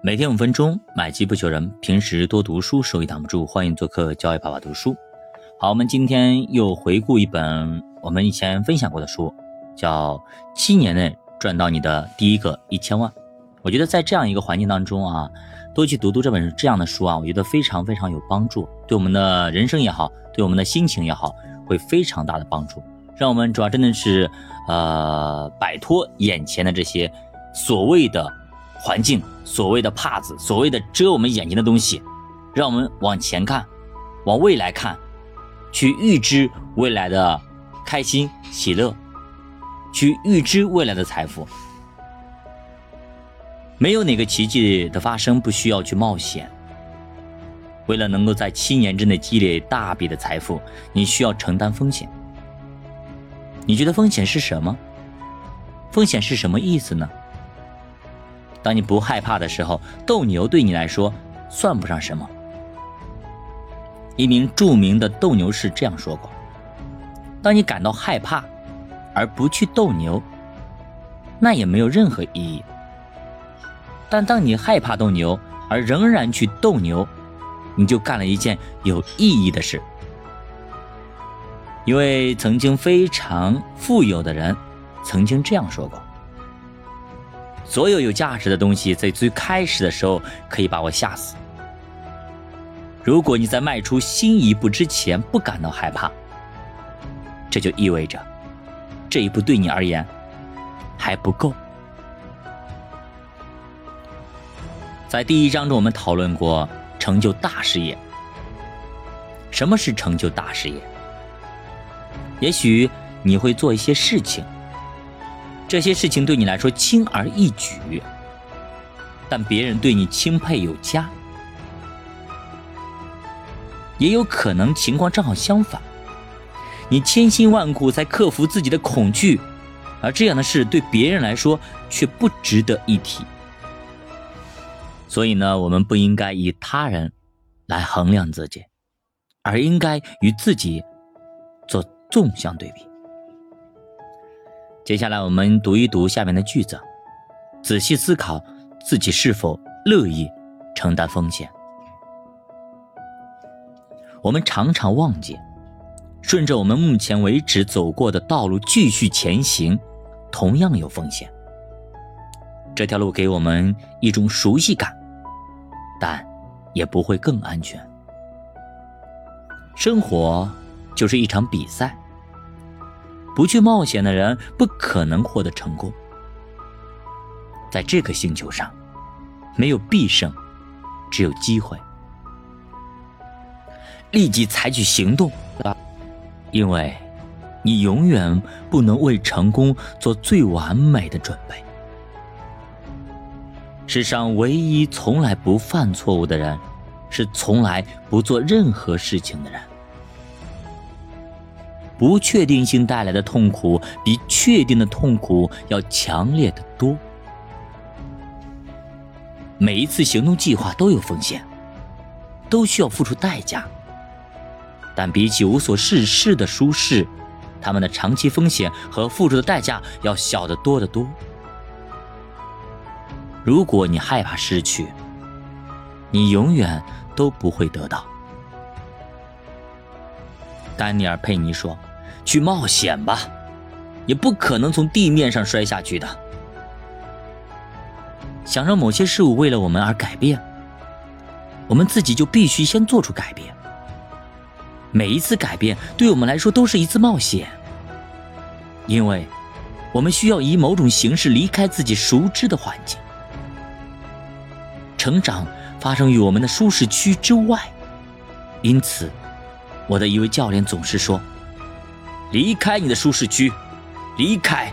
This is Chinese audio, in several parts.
每天五分钟，买机不求人。平时多读书，收益挡不住。欢迎做客教育爸爸读书。好，我们今天又回顾一本我们以前分享过的书，叫《七年内赚到你的第一个一千万》。我觉得在这样一个环境当中啊，多去读读这本这样的书啊，我觉得非常非常有帮助，对我们的人生也好，对我们的心情也好，会非常大的帮助。让我们主要真的是呃，摆脱眼前的这些所谓的。环境所谓的帕子，所谓的遮我们眼睛的东西，让我们往前看，往未来看，去预知未来的开心喜乐，去预知未来的财富。没有哪个奇迹的发生不需要去冒险。为了能够在七年之内积累大笔的财富，你需要承担风险。你觉得风险是什么？风险是什么意思呢？当你不害怕的时候，斗牛对你来说算不上什么。一名著名的斗牛士这样说过：“当你感到害怕而不去斗牛，那也没有任何意义。但当你害怕斗牛而仍然去斗牛，你就干了一件有意义的事。”一位曾经非常富有的人曾经这样说过。所有有价值的东西，在最开始的时候可以把我吓死。如果你在迈出新一步之前不感到害怕，这就意味着这一步对你而言还不够。在第一章中，我们讨论过成就大事业。什么是成就大事业？也许你会做一些事情。这些事情对你来说轻而易举，但别人对你钦佩有加。也有可能情况正好相反，你千辛万苦才克服自己的恐惧，而这样的事对别人来说却不值得一提。所以呢，我们不应该以他人来衡量自己，而应该与自己做纵向对比。接下来，我们读一读下面的句子，仔细思考自己是否乐意承担风险。我们常常忘记，顺着我们目前为止走过的道路继续前行，同样有风险。这条路给我们一种熟悉感，但也不会更安全。生活就是一场比赛。不去冒险的人不可能获得成功。在这个星球上，没有必胜，只有机会。立即采取行动，因为，你永远不能为成功做最完美的准备。世上唯一从来不犯错误的人，是从来不做任何事情的人。不确定性带来的痛苦比确定的痛苦要强烈的多。每一次行动计划都有风险，都需要付出代价。但比起无所事事的舒适，他们的长期风险和付出的代价要小得多得多。如果你害怕失去，你永远都不会得到。丹尼尔·佩尼说。去冒险吧，也不可能从地面上摔下去的。想让某些事物为了我们而改变，我们自己就必须先做出改变。每一次改变对我们来说都是一次冒险，因为我们需要以某种形式离开自己熟知的环境。成长发生于我们的舒适区之外，因此，我的一位教练总是说。离开你的舒适区，离开，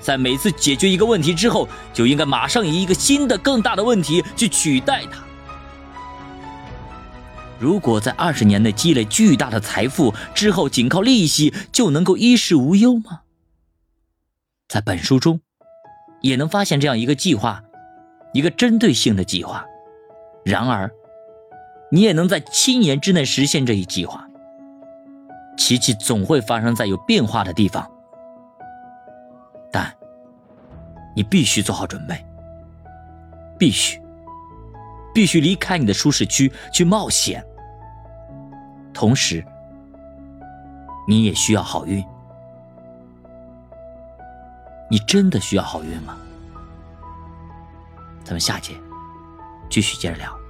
在每次解决一个问题之后，就应该马上以一个新的、更大的问题去取代它。如果在二十年内积累巨大的财富之后，仅靠利息就能够衣食无忧吗？在本书中，也能发现这样一个计划，一个针对性的计划。然而，你也能在七年之内实现这一计划。奇迹总会发生在有变化的地方，但你必须做好准备，必须必须离开你的舒适区去冒险。同时，你也需要好运。你真的需要好运吗？咱们下节继续接着聊。